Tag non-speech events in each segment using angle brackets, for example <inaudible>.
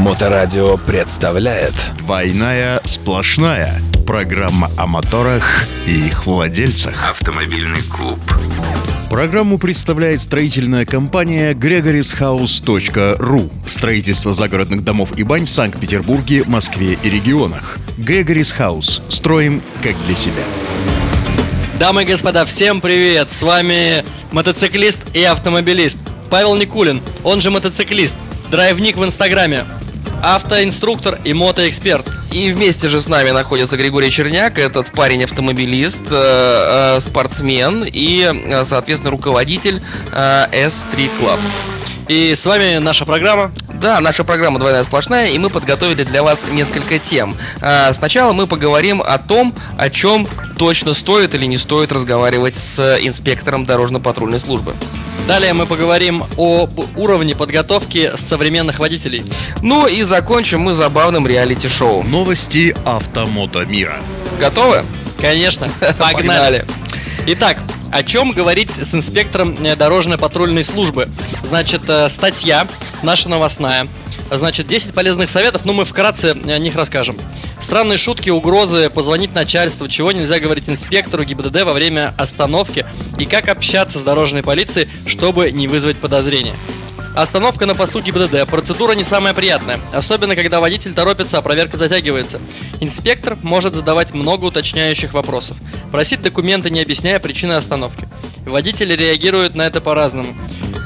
Моторадио представляет. «Двойная сплошная» Программа о моторах и их владельцах. Автомобильный клуб. Программу представляет строительная компания gregorishouse.ru Строительство загородных домов и бань в Санкт-Петербурге, Москве и регионах. Gregory's House. Строим как для себя. Дамы и господа, всем привет! С вами мотоциклист и автомобилист Павел Никулин, он же мотоциклист, драйвник в Инстаграме, автоинструктор и мотоэксперт. И вместе же с нами находится Григорий Черняк, этот парень-автомобилист, э, э, спортсмен и, э, соответственно, руководитель э, S3 Club. И с вами наша программа. Да, наша программа «Двойная сплошная», и мы подготовили для вас несколько тем. Э, сначала мы поговорим о том, о чем точно стоит или не стоит разговаривать с инспектором дорожно-патрульной службы. Далее мы поговорим об уровне подготовки современных водителей. Ну и закончим мы забавным реалити-шоу. Новости автомото мира Готовы? Конечно, <laughs> погнали. Погнали. Итак, о чем говорить с инспектором э, дорожно-патрульной службы? Значит, э, статья наша новостная. Значит, 10 полезных советов, ну мы вкратце о них расскажем. Странные шутки, угрозы, позвонить начальству, чего нельзя говорить инспектору ГИБДД во время остановки и как общаться с дорожной полицией, чтобы не вызвать подозрения. Остановка на посту ГИБДД. Процедура не самая приятная, особенно когда водитель торопится, а проверка затягивается. Инспектор может задавать много уточняющих вопросов, просить документы, не объясняя причины остановки. Водители реагируют на это по-разному.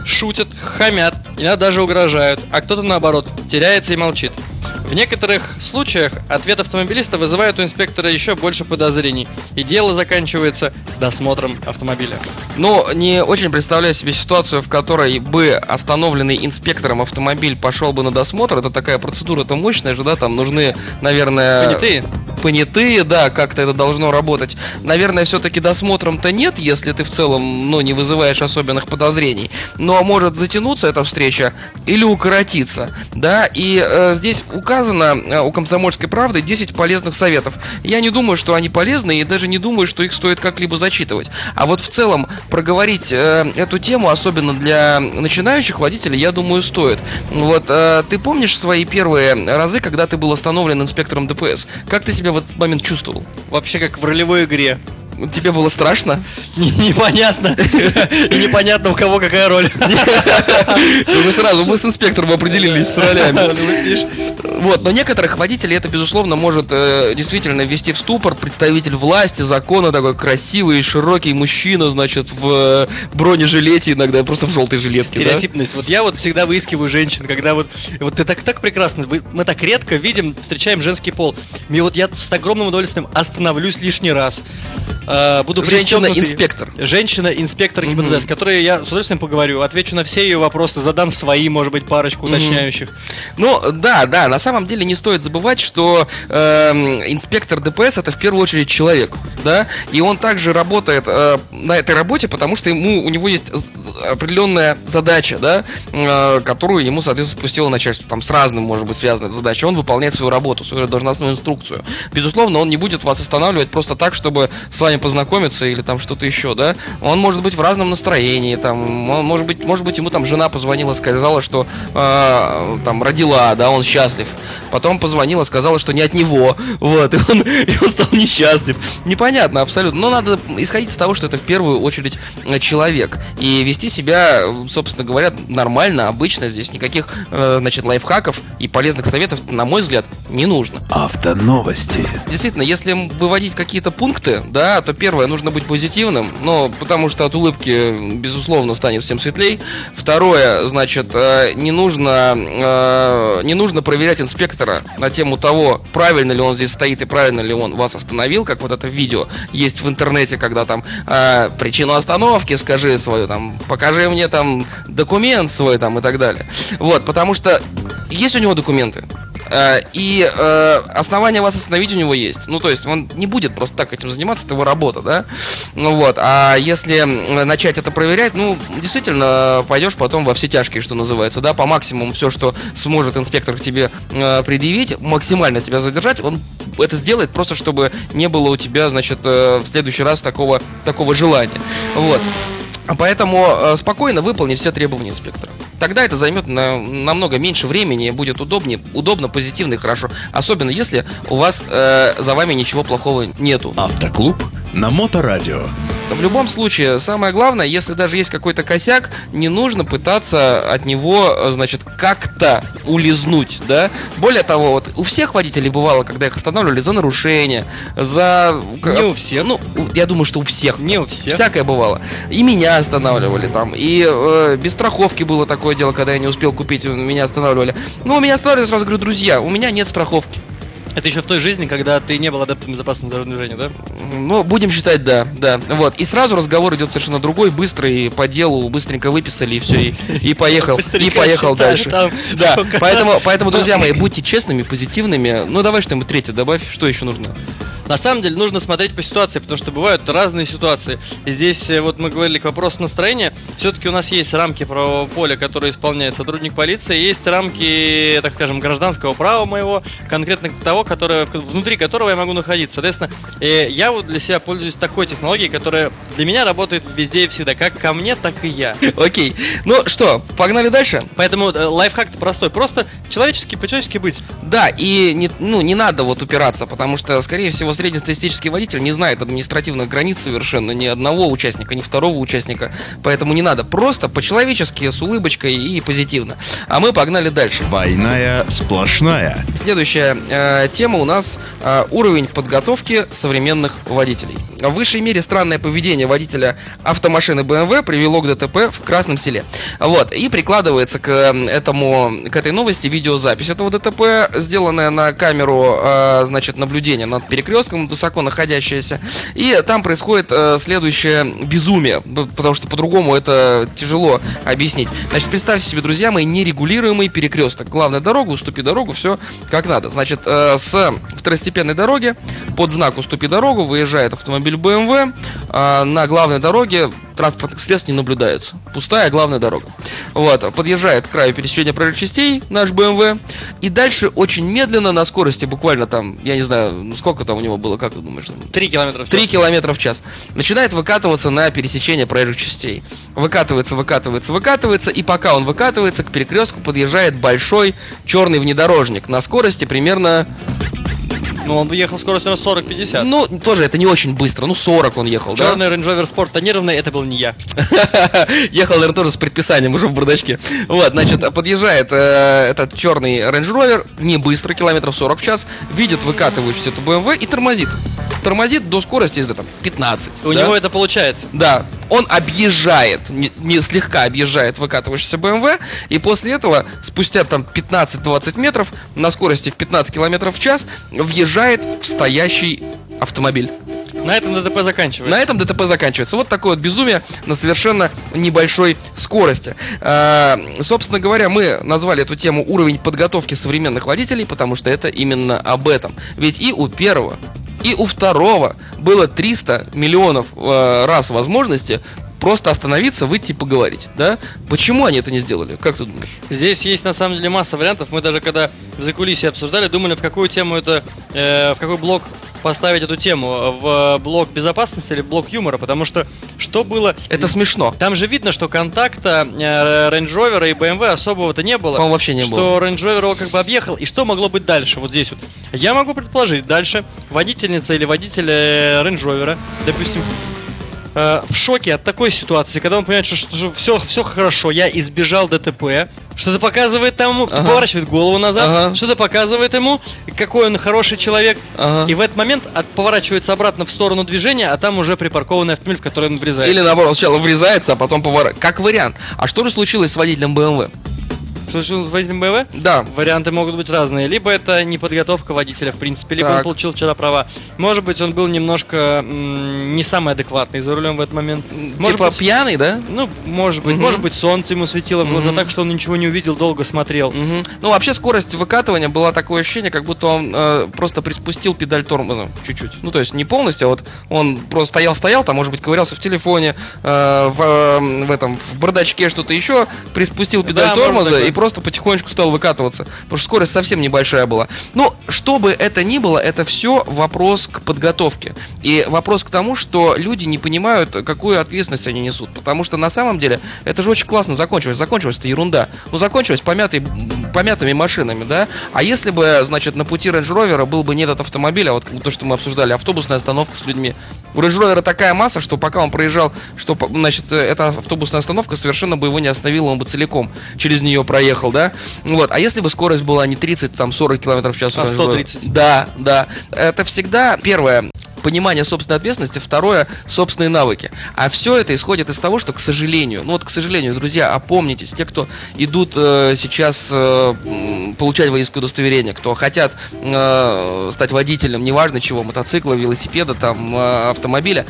Шутят, хамят, иногда даже угрожают, а кто-то наоборот, теряется и молчит. В некоторых случаях ответ автомобилиста вызывает у инспектора еще больше подозрений, и дело заканчивается досмотром автомобиля. Но не очень представляю себе ситуацию, в которой бы остановленный инспектором автомобиль пошел бы на досмотр. Это такая процедура-то мощная же, да, там нужны, наверное... Понятые? Понятые, да, как-то это должно работать. Наверное, все-таки досмотром-то нет, если ты в целом, ну, не вызываешь особенных подозрений. Но может затянуться эта встреча или укоротиться, да, и э, здесь указано э, у комсомольской правды 10 полезных советов. Я не думаю, что они полезны, и даже не думаю, что их стоит как-либо зачитывать. А вот в целом проговорить э, эту тему, особенно для начинающих водителей, я думаю, стоит. Вот, э, ты помнишь свои первые разы, когда ты был остановлен инспектором ДПС? Как ты себя в этот момент чувствовал? Вообще как в ролевой игре. Тебе было страшно? <laughs> Не- Непонятно. И непонятно, у кого какая роль. Ну, Мы сразу, мы с инспектором определились с ролями. Ну, вот но некоторых водителей это, безусловно, может э, действительно ввести в ступор. Представитель власти, закона, такой красивый, широкий мужчина, значит, в э, бронежилете иногда, просто в желтой жилетке? Стереотипность. Вот я вот всегда выискиваю женщин, когда вот вот ты так так прекрасно, мы так редко видим, встречаем женский пол. Мне вот я с огромным удовольствием остановлюсь лишний раз. Э, Буду. Женщина-инспектор. Женщина-инспектор ГИБДД, с которой я с удовольствием поговорю, отвечу на все ее вопросы, задам свои, может быть, парочку уточняющих. Ну, да, да, на самом деле не стоит забывать, что эм, инспектор ДПС это в первую очередь человек, да, и он также работает э, на этой работе, потому что ему, у него есть определенная задача, да, э, которую ему, соответственно, спустило начальство, там с разным, может быть, связана эта задача, он выполняет свою работу, свою должностную инструкцию. Безусловно, он не будет вас останавливать просто так, чтобы с вами познакомиться или там что-то еще, да, он может быть в разном настроении, там, он, может быть, может быть, ему там жена позвонила, сказала, что э, там родила, да, он счастлив. Потом позвонила, сказала, что не от него, вот, и он, <laughs> и он стал несчастлив. Непонятно абсолютно, но надо исходить из того, что это в первую очередь человек. И вести себя, собственно говоря, нормально, обычно, здесь никаких, э, значит, лайфхаков и полезных советов, на мой взгляд, не нужно. Автоновости Действительно, если выводить какие-то пункты, да, то первое, нужно быть позитивным, но потому что от улыбки, безусловно, станет всем светлей. Второе, значит, э, не нужно, э, не нужно проверять инспектора на тему того, правильно ли он здесь стоит и правильно ли он вас остановил, как вот это видео есть в интернете, когда там э, причину остановки скажи свою, там, покажи мне там документ свой там и так далее. Вот, потому что есть у него документы, И э, основания вас остановить у него есть. Ну, то есть он не будет просто так этим заниматься, это его работа, да? Ну вот. А если начать это проверять, ну, действительно, пойдешь потом во все тяжкие, что называется, да, по максимуму все, что сможет инспектор к тебе э, предъявить, максимально тебя задержать, он это сделает просто, чтобы не было у тебя, значит, э, в следующий раз такого, такого желания. Вот. Поэтому э, спокойно выполнить все требования инспектора. Тогда это займет на- намного меньше времени, будет удобнее, удобно, позитивно и хорошо. Особенно если у вас э, за вами ничего плохого нету. Автоклуб на Моторадио. В любом случае, самое главное, если даже есть какой-то косяк, не нужно пытаться от него, э, значит, как-то улизнуть, да? Более того, вот у всех водителей бывало, когда их останавливали за нарушение, за... Не у всех. Ну, я думаю, что у всех. Не у всех. Всякое бывало. И меня останавливали там, и э, без страховки было такое дело, когда я не успел купить, меня останавливали. Ну, меня останавливали, сразу говорю, друзья, у меня нет страховки. Это еще в той жизни, когда ты не был адептом безопасного дорожного движения, да? Ну, будем считать, да, да. Вот. И сразу разговор идет совершенно другой, быстрый, по делу, быстренько выписали, и все, и, и поехал, и поехал дальше. Да, поэтому, поэтому, друзья мои, будьте честными, позитивными. Ну, давай что-нибудь третье добавь, что еще нужно? На самом деле нужно смотреть по ситуации, потому что бывают разные ситуации. И здесь э, вот мы говорили к вопросу настроения. Все-таки у нас есть рамки правового поля, которые исполняет сотрудник полиции, есть рамки, так скажем, гражданского права моего, конкретно того, которое, внутри которого я могу находиться. Соответственно, э, я вот для себя пользуюсь такой технологией, которая для меня работает везде и всегда, как ко мне, так и я. <laughs> Окей. Ну что, погнали дальше? Поэтому э, лайфхак простой, просто человечески, по-человечески быть. Да, и не, ну, не надо вот упираться, потому что, скорее всего, среднестатистический водитель не знает административных границ совершенно ни одного участника, ни второго участника, поэтому не надо. Просто по-человечески, с улыбочкой и позитивно. А мы погнали дальше. Двойная сплошная. Следующая э, тема у нас э, уровень подготовки современных водителей. В высшей мере странное поведение водителя автомашины BMW привело к ДТП в Красном селе. Вот. И прикладывается к э, этому, к этой новости видеозапись этого ДТП, сделанная на камеру, э, значит, наблюдения над перекрестком, высоко находящаяся. И там происходит э, следующее безумие, потому что по-другому это тяжело объяснить. Значит, представьте себе, друзья мои, нерегулируемый перекресток. Главная дорога, уступи дорогу, все как надо. Значит, э, с второстепенной дороги под знак «Уступи дорогу» выезжает автомобиль BMW. э, на главной дороге транспортных средств не наблюдается. Пустая главная дорога. Вот, подъезжает к краю пересечения проезжих частей наш BMW. И дальше очень медленно, на скорости буквально там, я не знаю, ну сколько там у него было, как ты думаешь? там, Три километра в час. 3 километра в час. Начинает выкатываться на пересечение проезжих частей. Выкатывается, выкатывается, выкатывается, и пока он выкатывается, к перекрестку подъезжает большой черный внедорожник на скорости примерно, Ну, он ехал скоростью на 40-50. ну, тоже это не очень быстро, ну, 40 он ехал, да? Черный Range Rover Sport тонированный, это был не я. <laughs> Ехал, наверное, тоже с предписанием уже в бардачке. Вот, значит, подъезжает э, этот черный Range Rover, не быстро, километров 40 в час, видит выкатывающуюся эту BMW и тормозит. Тормозит до скорости, если там, 15. У да? него это получается. Да, он объезжает, не, не слегка объезжает выкатывающийся BMW, и после этого, спустя там 15-20 метров, на скорости в 15 километров в час, въезжает в стоящий автомобиль. На этом ДТП заканчивается. На этом ДТП заканчивается. Вот такое вот безумие на совершенно небольшой скорости. А, собственно говоря, мы назвали эту тему уровень подготовки современных водителей, потому что это именно об этом. Ведь и у первого, и у второго было 300 миллионов э, раз возможности просто остановиться, выйти и поговорить, да? Почему они это не сделали? Как ты думаешь? Здесь есть на самом деле масса вариантов. Мы даже когда в закулисье обсуждали, думали, в какую тему это, э, в какой блок поставить эту тему. В блок безопасности или блок юмора. Потому что что было... Это смешно. Там же видно, что контакта э, Range Rover и BMW особого-то не было. По-моему, вообще не что было. Range Rover его как бы объехал. И что могло быть дальше? Вот здесь вот. Я могу предположить, дальше водительница или водитель э, Range Rover, допустим, э, в шоке от такой ситуации, когда он понимает, что, все, все хорошо, я избежал ДТП, что-то показывает тому, Ага. поворачивает голову назад, Ага. что-то показывает ему, какой он хороший человек, Ага. и в этот момент от, поворачивается обратно в сторону движения, а там уже припаркованный автомобиль, в который он врезается. Или наоборот, сначала врезается, а потом поворачивает. Как вариант. А что же случилось с водителем BMW? Что случилось с водителем БМВ? Да, Варианты могут быть разные. Либо это неподготовка водителя, в принципе, либо Так. он получил вчера права. Может быть, он был немножко м, не самый адекватный за рулем в этот момент. Может типа быть, пьяный, да? ну, может быть, Мгм. может быть, солнце ему светило в глаза Мгм. так, что он ничего не увидел, долго смотрел. Мгм. Ну, вообще скорость выкатывания была такое ощущение, как будто он э, просто приспустил педаль тормоза чуть-чуть. Ну, то есть не полностью, а вот он просто стоял-стоял, там, может быть, ковырялся в телефоне, э, в, э, в этом, в бардачке что-то еще, приспустил педаль Да, тормоза и просто просто потихонечку стал выкатываться, потому что скорость совсем небольшая была. Но что бы это ни было, это все вопрос к подготовке. И вопрос к тому, что люди не понимают, какую ответственность они несут. Потому что на самом деле это же очень классно закончилось. Закончилась это ерунда. Ну, закончилось помятой, помятыми машинами, да? А если бы, значит, на пути Range Rover был бы не этот автомобиль, а вот то, что мы обсуждали, автобусная остановка с людьми. У Range Rover такая масса, что пока он проезжал, что, значит, эта автобусная остановка совершенно бы его не остановила, он бы целиком через нее проехал, да? Вот. А если бы скорость была не 30, там, 40 км в час? А 130. Да, да. Это всегда, первое, понимание собственной ответственности, второе собственные навыки. А все это исходит из того, что, к сожалению, ну вот, к сожалению, друзья, опомнитесь, те, кто идут э, сейчас э, получать водительское удостоверение, кто хотят э, стать водителем, неважно чего, мотоцикла, велосипеда, там, э, автомобиля,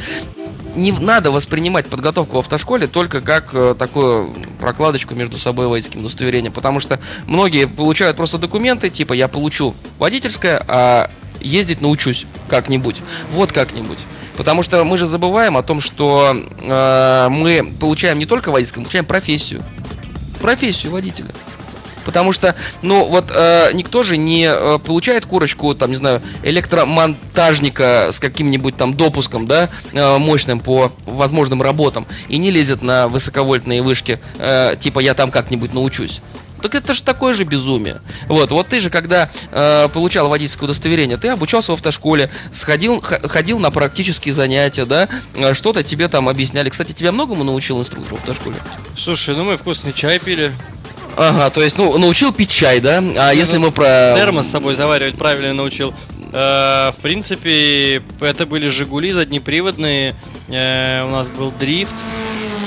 не надо воспринимать подготовку в автошколе только как э, такую прокладочку между собой водительским удостоверением, потому что многие получают просто документы, типа я получу водительское, а ездить научусь как-нибудь. Вот как-нибудь. Потому что мы же забываем о том, что э, мы получаем не только водительское, мы получаем профессию. Профессию водителя. Потому что, ну, вот э, никто же не э, получает курочку, там, не знаю, электромонтажника с каким-нибудь там допуском, да, э, мощным по возможным работам, и не лезет на высоковольтные вышки, э, типа я там как-нибудь научусь. Так это же такое же безумие. Вот, вот ты же, когда э, получал водительское удостоверение, ты обучался в автошколе, сходил, ходил на практические занятия, да, э, что-то тебе там объясняли. Кстати, тебя многому научил инструктор в автошколе? Слушай, ну мы вкусный чай пили. Ага, то есть, ну, научил пить чай, да? А ну, если мы про... Термос с собой заваривать правильно научил. Э, в принципе, это были Жигули заднеприводные. Э, у нас был дрифт.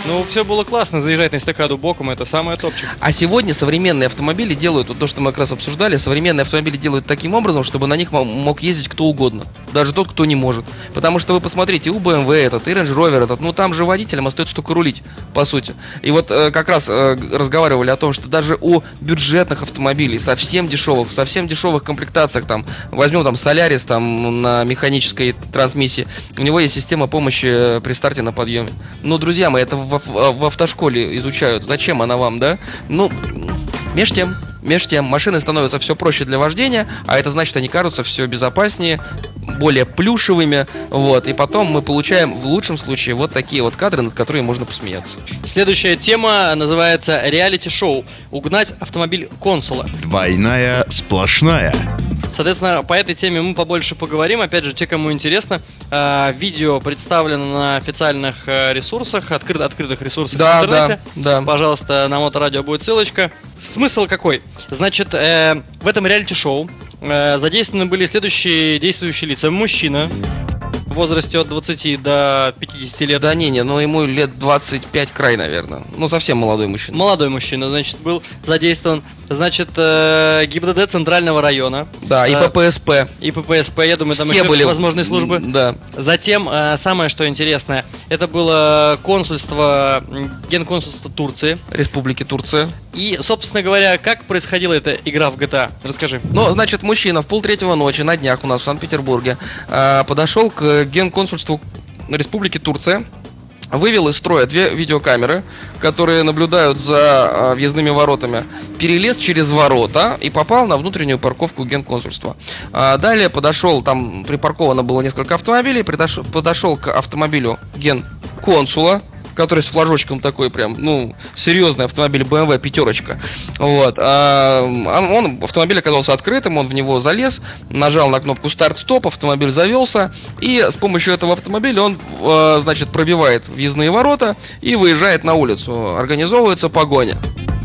Ну, все было классно, заезжать на эстакаду боком, это самое топчик. А сегодня современные автомобили делают, вот то, что мы как раз обсуждали, современные автомобили делают таким образом, чтобы на них мог ездить кто угодно. Даже тот, кто не может. Потому что вы посмотрите, у BMW этот, и Range Rover этот, ну там же водителям остается только рулить, по сути. И вот э, как раз э, разговаривали о том, что даже у бюджетных автомобилей, совсем дешевых, совсем дешевых комплектациях, там, возьмем там Solaris там на механической трансмиссии, у него есть система помощи при старте на подъеме. Но, друзья мои, это в в, в автошколе изучают, зачем она вам, да? Ну, меж тем, меж тем, машины становятся все проще для вождения, а это значит, они кажутся все безопаснее, более плюшевыми, вот, и потом мы получаем в лучшем случае вот такие вот кадры, над которыми можно посмеяться. Следующая тема называется реалити-шоу «Угнать автомобиль консула». Двойная сплошная. Соответственно, по этой теме мы побольше поговорим. Опять же, те, кому интересно, э, видео представлено на официальных э, ресурсах, открыт, открытых ресурсах да, в интернете. Да, да. Пожалуйста, на Моторадио будет ссылочка. Смысл какой? Значит, э, в этом реалити-шоу э, задействованы были следующие действующие лица. Мужчина, возрасте от 20 до 50 лет. Да не, не, ну ему лет 25 край, наверное. Ну, совсем молодой мужчина. Молодой мужчина, значит, был задействован. Значит, э, ГИБДД Центрального района. Да, и Э, ППСП. И ППСП, я думаю, там Все еще были возможные службы. Да. Затем, э, самое что интересное, это было консульство, генконсульство Турции. Республики Турция. И, собственно говоря, как происходила эта игра в GTA? Расскажи. Ну, значит, мужчина в полтретьего ночи на днях у нас в Санкт-Петербурге э, подошел к генконсульству Республики Турция, вывел из строя две видеокамеры, которые наблюдают за э, въездными воротами, перелез через ворота и попал на внутреннюю парковку генконсульства. А далее подошел, там припарковано было несколько автомобилей, подошел к автомобилю генконсула, который с флажочком такой прям, ну, серьезный автомобиль BMW пятерочка. Вот. А, он, автомобиль оказался открытым, он в него залез, нажал на кнопку старт-стоп, автомобиль завелся, и с помощью этого автомобиля он, э, значит, пробивает въездные ворота и выезжает на улицу. Организовывается погоня.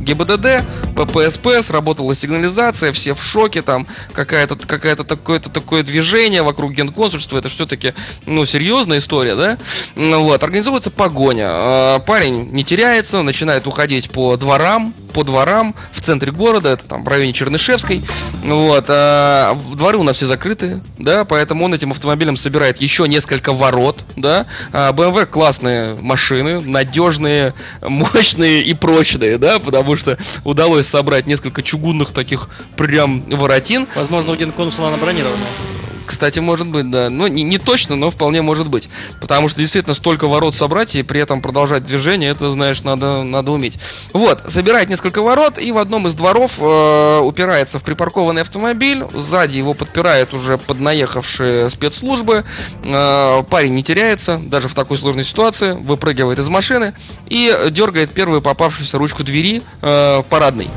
ГИБДД, ППСП, сработала сигнализация, все в шоке, там какая-то какая-то такое-то такое движение вокруг генконсульства, это все-таки, ну, серьезная история, да? Вот, организовывается погоня. А, Парень не теряется, начинает уходить по дворам, по дворам в центре города, это там в районе Чернышевской. Вот, а дворы у нас все закрыты, да, поэтому он этим автомобилем собирает еще несколько ворот, да. А BMW классные машины, надежные, мощные и прочные, да, потому что удалось собрать несколько чугунных таких прям воротин. Возможно, у генконсула она бронированная. Кстати, может быть, да. Ну, не, не точно, но вполне может быть. Потому что действительно столько ворот собрать и при этом продолжать движение, это, знаешь, надо, надо уметь. Вот, собирает несколько ворот и в одном из дворов э, упирается в припаркованный автомобиль. Сзади его подпирает уже поднаехавшие спецслужбы. Э, парень не теряется, даже в такой сложной ситуации, выпрыгивает из машины и дергает первую попавшуюся ручку двери э, парадной.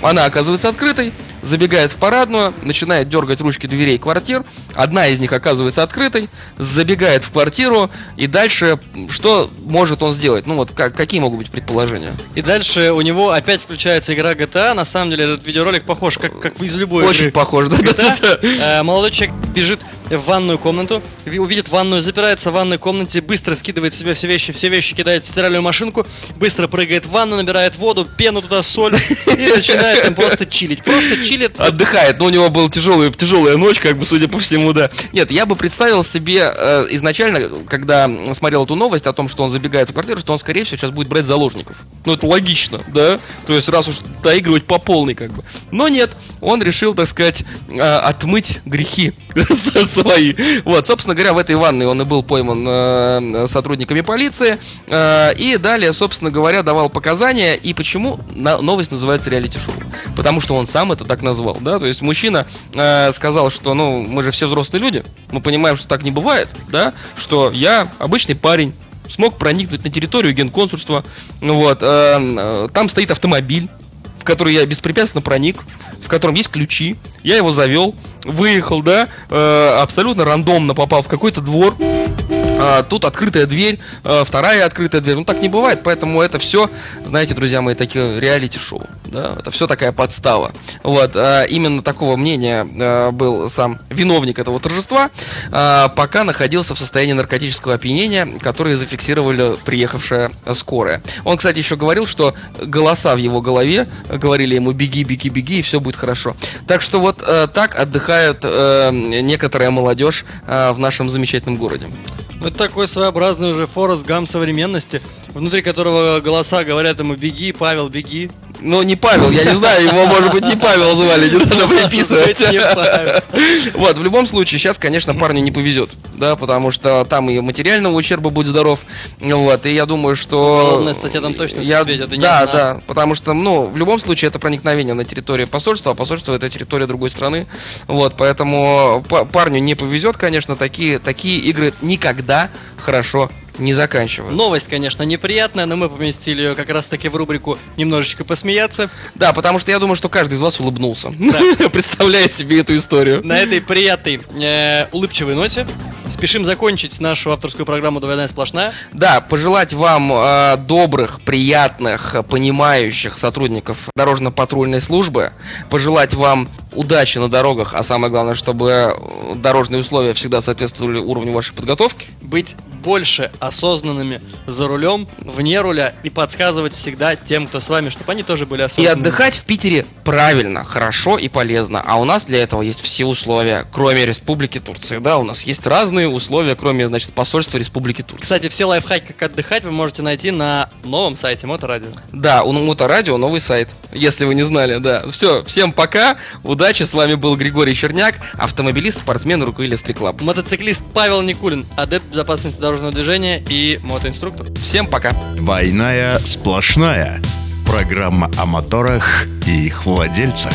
Она оказывается открытой, забегает в парадную, начинает дергать ручки дверей квартир. Одна из них оказывается открытой, забегает в квартиру, и дальше что может он сделать? Ну вот как, какие могут быть предположения? И дальше у него опять включается игра GTA. На самом деле этот видеоролик похож как, как из любой Очень игры. похож, да, да, да, да. Э, Молодой человек бежит в ванную комнату, ви- увидит ванную, запирается в ванной комнате, быстро скидывает себе все вещи, все вещи кидает в стиральную машинку, быстро прыгает в ванну, набирает воду, пену туда, соль и начинает там просто чилить. Просто чилит. Отдыхает, но у него была тяжелая, тяжелая ночь, как бы, судя по всему, да. Нет, я бы представил себе э, изначально, когда смотрел эту новость о том, что он забегает в квартиру, что он, скорее всего, сейчас будет брать заложников. Ну, это логично, да? То есть, раз уж доигрывать по полной, как бы. Но нет, он решил, так сказать, э, отмыть грехи <laughs> свои. Вот, собственно говоря, в этой ванной он и был пойман э, сотрудниками полиции. Э, и далее, собственно говоря, давал показания. И почему на- новость называется реалити-шоу? Потому что он сам это так назвал, да? То есть мужчина э, сказал, что, ну, мы же все взрослые люди, мы понимаем, что так не бывает, да? Что я обычный парень, смог проникнуть на территорию генконсульства, ну вот, э, э, там стоит автомобиль, в который я беспрепятственно проник, в котором есть ключи, я его завел, выехал, да, э, абсолютно рандомно попал в какой-то двор, а, тут открытая дверь, а, вторая открытая дверь. Ну так не бывает, поэтому это все, знаете, друзья мои, такие реалити-шоу. Да? Это все такая подстава. Вот, а, именно такого мнения был сам виновник этого торжества, пока находился в состоянии наркотического опьянения, которое зафиксировали приехавшая скорая. Он, кстати, еще говорил, что голоса в его голове говорили ему беги, беги, беги, и все будет хорошо. Так что вот э, так отдыхает э, некоторая молодежь э, в нашем замечательном городе. Это такой своеобразный уже Форест Гам современности, внутри которого голоса говорят ему «беги, Павел, беги». Ну, не Павел, я не знаю, его, может быть, не Павел звали, не надо приписывать. Вот, в любом случае, сейчас, конечно, парню не повезет, да, потому что там и материального ущерба будет здоров, вот, и я думаю, что... Уголовная статья там точно я, светит, Да, одна. да, потому что, ну, в любом случае, это проникновение на территорию посольства, а посольство это территория другой страны, вот, поэтому па- парню не повезет, конечно, такие, такие игры никогда хорошо не заканчиваются. Новость, конечно, неприятная, но мы поместили ее как раз-таки в рубрику «Немножечко посмеяться». Да, потому что я думаю, что каждый из вас улыбнулся, <laughs> представляя себе эту историю. На этой приятной, э, улыбчивой ноте спешим закончить нашу авторскую программу «Двойная сплошная». Да, пожелать вам э, добрых, приятных, понимающих сотрудников дорожно-патрульной службы, пожелать вам удачи на дорогах, а самое главное, чтобы э, дорожные условия всегда соответствовали уровню вашей подготовки. Быть больше осознанными за рулем, вне руля и подсказывать всегда тем, кто с вами, чтобы они тоже были И осознанными. отдыхать в Питере правильно, хорошо и полезно. А у нас для этого есть все условия, кроме Республики Турции. Да, у нас есть разные условия, кроме, значит, посольства Республики Турции. Кстати, все лайфхаки, как отдыхать, вы можете найти на новом сайте Моторадио. Да, у Моторадио новый сайт, если вы не знали, да. Все, всем пока, удачи, с вами был Григорий Черняк, автомобилист, спортсмен, руководитель Стриклаб. Мотоциклист Павел Никулин, адепт безопасности дорожного движения и мотоинструктор. Всем пока. Двойная сплошная. Программа о моторах и их владельцах.